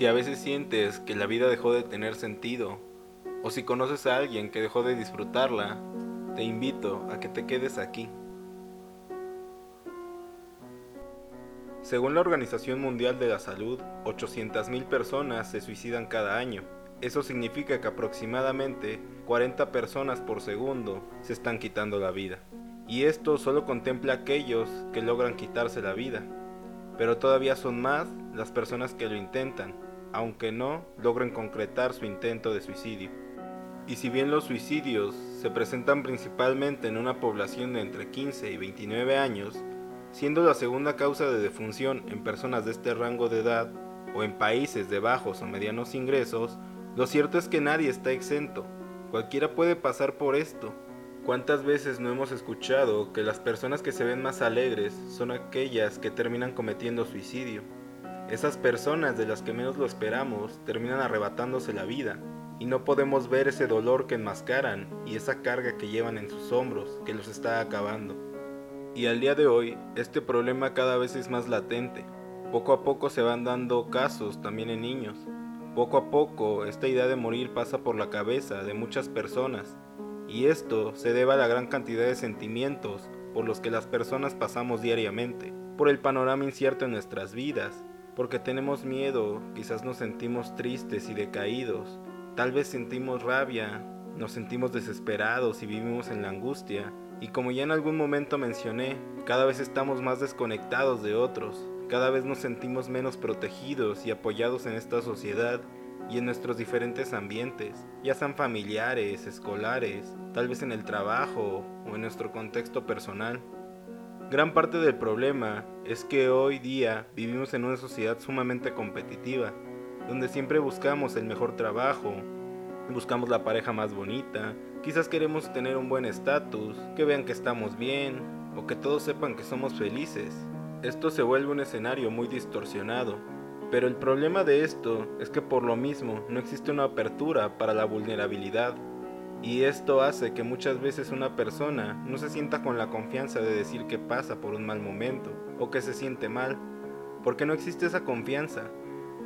Si a veces sientes que la vida dejó de tener sentido, o si conoces a alguien que dejó de disfrutarla, te invito a que te quedes aquí. Según la Organización Mundial de la Salud, 800.000 personas se suicidan cada año. Eso significa que aproximadamente 40 personas por segundo se están quitando la vida. Y esto solo contempla aquellos que logran quitarse la vida. Pero todavía son más las personas que lo intentan, aunque no logren concretar su intento de suicidio. Y si bien los suicidios se presentan principalmente en una población de entre 15 y 29 años, siendo la segunda causa de defunción en personas de este rango de edad o en países de bajos o medianos ingresos, lo cierto es que nadie está exento. Cualquiera puede pasar por esto. ¿Cuántas veces no hemos escuchado que las personas que se ven más alegres son aquellas que terminan cometiendo suicidio? Esas personas de las que menos lo esperamos terminan arrebatándose la vida y no podemos ver ese dolor que enmascaran y esa carga que llevan en sus hombros que los está acabando. Y al día de hoy, este problema cada vez es más latente. Poco a poco se van dando casos también en niños. Poco a poco, esta idea de morir pasa por la cabeza de muchas personas, y esto se debe a la gran cantidad de sentimientos por los que las personas pasamos diariamente, por el panorama incierto en nuestras vidas, porque tenemos miedo, quizás nos sentimos tristes y decaídos, tal vez sentimos rabia, nos sentimos desesperados y vivimos en la angustia, y como ya en algún momento mencioné, cada vez estamos más desconectados de otros, cada vez nos sentimos menos protegidos y apoyados en esta sociedad y en nuestros diferentes ambientes, ya sean familiares, escolares, tal vez en el trabajo o en nuestro contexto personal. Gran parte del problema es que hoy día vivimos en una sociedad sumamente competitiva, donde siempre buscamos el mejor trabajo, buscamos la pareja más bonita, quizás queremos tener un buen estatus, que vean que estamos bien o que todos sepan que somos felices. Esto se vuelve un escenario muy distorsionado, pero el problema de esto es que por lo mismo no existe una apertura para la vulnerabilidad y esto hace que muchas veces una persona no se sienta con la confianza de decir que pasa por un mal momento o que se siente mal, porque no existe esa confianza,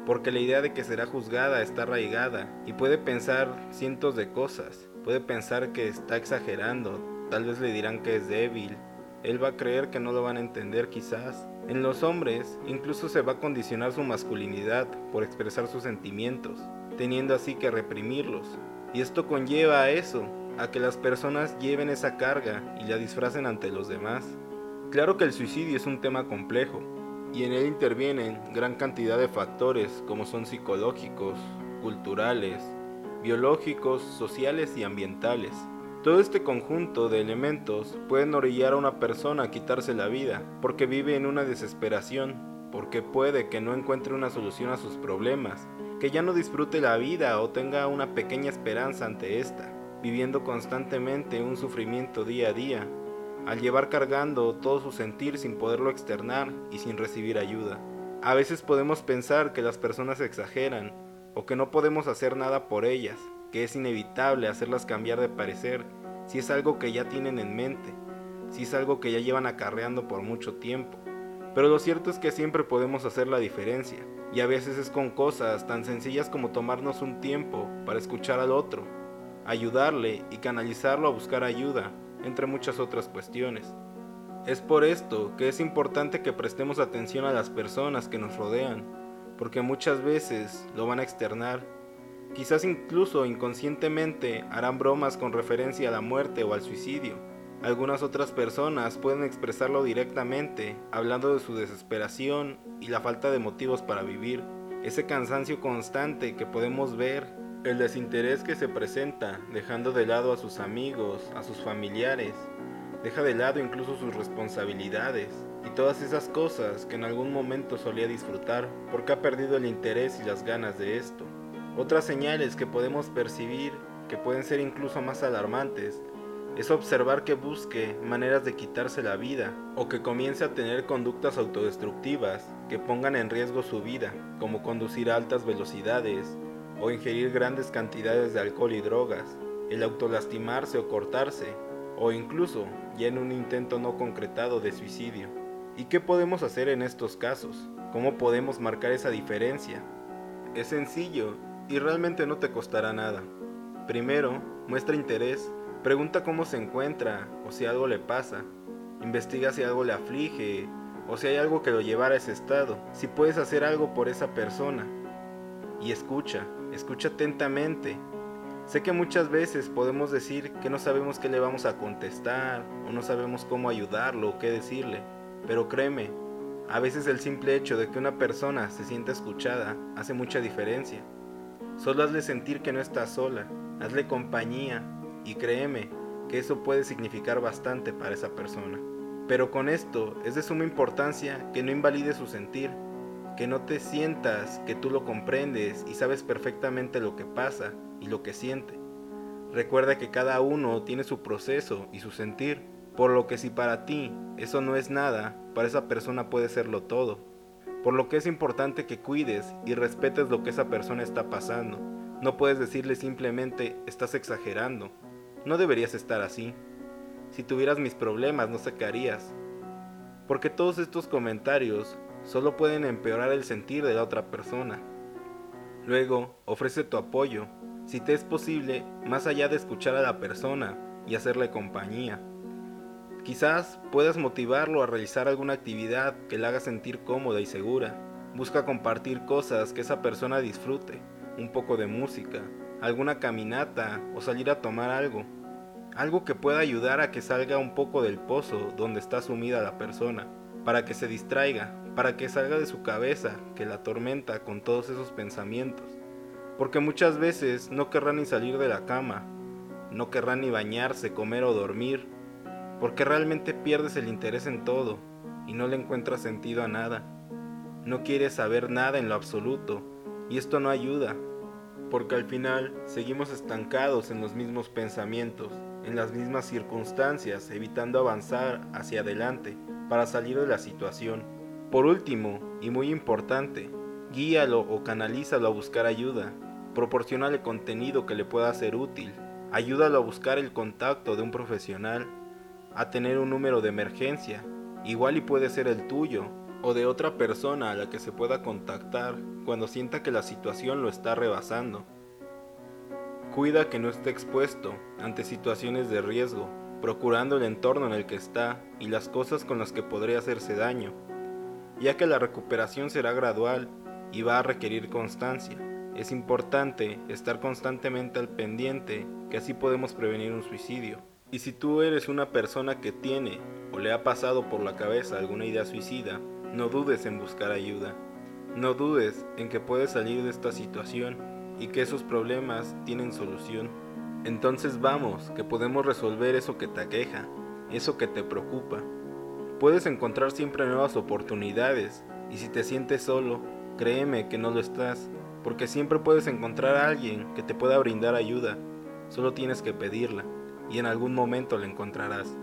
porque la idea de que será juzgada está arraigada y puede pensar cientos de cosas, puede pensar que está exagerando, tal vez le dirán que es débil, él va a creer que no lo van a entender quizás. En los hombres incluso se va a condicionar su masculinidad por expresar sus sentimientos, teniendo así que reprimirlos, y esto conlleva a eso, a que las personas lleven esa carga y la disfracen ante los demás. Claro que el suicidio es un tema complejo, y en él intervienen gran cantidad de factores como son psicológicos, culturales, biológicos, sociales y ambientales. Todo este conjunto de elementos pueden orillar a una persona a quitarse la vida, porque vive en una desesperación, porque puede que no encuentre una solución a sus problemas, que ya no disfrute la vida o tenga una pequeña esperanza ante esta, viviendo constantemente un sufrimiento día a día, al llevar cargando todo su sentir sin poderlo externar y sin recibir ayuda. A veces podemos pensar que las personas exageran o que no podemos hacer nada por ellas, que es inevitable hacerlas cambiar de parecer si es algo que ya tienen en mente, si es algo que ya llevan acarreando por mucho tiempo. Pero lo cierto es que siempre podemos hacer la diferencia y a veces es con cosas tan sencillas como tomarnos un tiempo para escuchar al otro, ayudarle y canalizarlo a buscar ayuda, entre muchas otras cuestiones. Es por esto que es importante que prestemos atención a las personas que nos rodean, porque muchas veces lo van a externar. Quizás incluso inconscientemente harán bromas con referencia a la muerte o al suicidio. Algunas otras personas pueden expresarlo directamente, hablando de su desesperación y la falta de motivos para vivir, ese cansancio constante que podemos ver, el desinterés que se presenta, dejando de lado a sus amigos, a sus familiares, deja de lado incluso sus responsabilidades y todas esas cosas que en algún momento solía disfrutar porque ha perdido el interés y las ganas de esto. Otras señales que podemos percibir, que pueden ser incluso más alarmantes, es observar que busque maneras de quitarse la vida o que comience a tener conductas autodestructivas que pongan en riesgo su vida, como conducir a altas velocidades o ingerir grandes cantidades de alcohol y drogas, el autolastimarse o cortarse, o incluso ya en un intento no concretado de suicidio. ¿Y qué podemos hacer en estos casos? ¿Cómo podemos marcar esa diferencia? Es sencillo y realmente no te costará nada. Primero, muestra interés, pregunta cómo se encuentra o si algo le pasa. Investiga si algo le aflige o si hay algo que lo llevara a ese estado, si puedes hacer algo por esa persona. Y escucha, escucha atentamente. Sé que muchas veces podemos decir que no sabemos qué le vamos a contestar o no sabemos cómo ayudarlo o qué decirle, pero créeme, a veces el simple hecho de que una persona se sienta escuchada hace mucha diferencia. Solo hazle sentir que no está sola, hazle compañía y créeme que eso puede significar bastante para esa persona. Pero con esto es de suma importancia que no invalide su sentir, que no te sientas que tú lo comprendes y sabes perfectamente lo que pasa y lo que siente. Recuerda que cada uno tiene su proceso y su sentir, por lo que si para ti eso no es nada, para esa persona puede serlo todo. Por lo que es importante que cuides y respetes lo que esa persona está pasando. No puedes decirle simplemente estás exagerando. No deberías estar así. Si tuvieras mis problemas, no harías. Porque todos estos comentarios solo pueden empeorar el sentir de la otra persona. Luego, ofrece tu apoyo, si te es posible, más allá de escuchar a la persona y hacerle compañía. Quizás puedas motivarlo a realizar alguna actividad que le haga sentir cómoda y segura. Busca compartir cosas que esa persona disfrute, un poco de música, alguna caminata o salir a tomar algo algo que pueda ayudar a que salga un poco del pozo donde está sumida la persona, para que se distraiga, para que salga de su cabeza que la atormenta con todos esos pensamientos. Porque muchas veces no querrá ni salir de la cama, no querrá ni bañarse, comer o dormir, porque realmente pierdes el interés en todo y no le encuentras sentido a nada. No quieres saber nada en lo absoluto y esto no ayuda, porque al final seguimos estancados en los mismos pensamientos en las mismas circunstancias, evitando avanzar hacia adelante para salir de la situación. Por último, y muy importante, guíalo o canalízalo a buscar ayuda, proporcionale contenido que le pueda ser útil, ayúdalo a buscar el contacto de un profesional, a tener un número de emergencia, igual y puede ser el tuyo, o de otra persona a la que se pueda contactar cuando sienta que la situación lo está rebasando. Cuida que no esté expuesto ante situaciones de riesgo, procurando el entorno en el que está y las cosas con las que podría hacerse daño, ya que la recuperación será gradual y va a requerir constancia. Es importante estar constantemente al pendiente, que así podemos prevenir un suicidio. Y si tú eres una persona que tiene o le ha pasado por la cabeza alguna idea suicida, no dudes en buscar ayuda. No dudes en que puedes salir de esta situación y que esos problemas tienen solución. Entonces vamos, que podemos resolver eso que te aqueja, eso que te preocupa. Puedes encontrar siempre nuevas oportunidades y si te sientes solo, créeme que no lo estás, porque siempre puedes encontrar a alguien que te pueda brindar ayuda. Solo tienes que pedirla y en algún momento la encontrarás.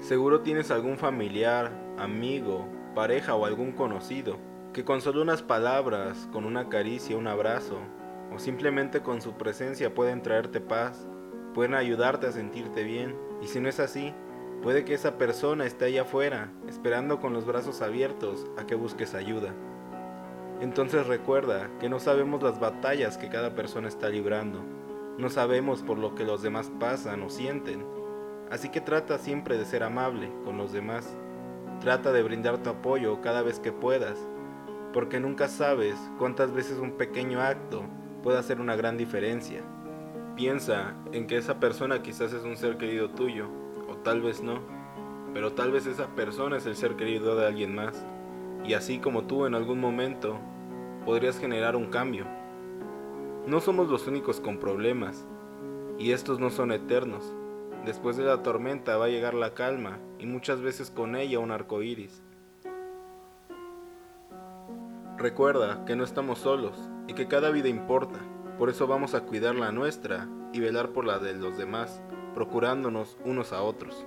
Seguro tienes algún familiar, amigo, pareja o algún conocido que con solo unas palabras, con una caricia, un abrazo, o simplemente con su presencia pueden traerte paz, pueden ayudarte a sentirte bien. Y si no es así, puede que esa persona esté allá afuera, esperando con los brazos abiertos a que busques ayuda. Entonces recuerda que no sabemos las batallas que cada persona está librando, no sabemos por lo que los demás pasan o sienten, así que trata siempre de ser amable con los demás, trata de brindar tu apoyo cada vez que puedas, porque nunca sabes cuántas veces un pequeño acto puede hacer una gran diferencia. Piensa en que esa persona quizás es un ser querido tuyo, o tal vez no, pero tal vez esa persona es el ser querido de alguien más, y así como tú en algún momento podrías generar un cambio. No somos los únicos con problemas, y estos no son eternos. Después de la tormenta va a llegar la calma, y muchas veces con ella un arco iris. Recuerda que no estamos solos y que cada vida importa. Por eso vamos a cuidar la nuestra y velar por la de los demás, procurándonos unos a otros.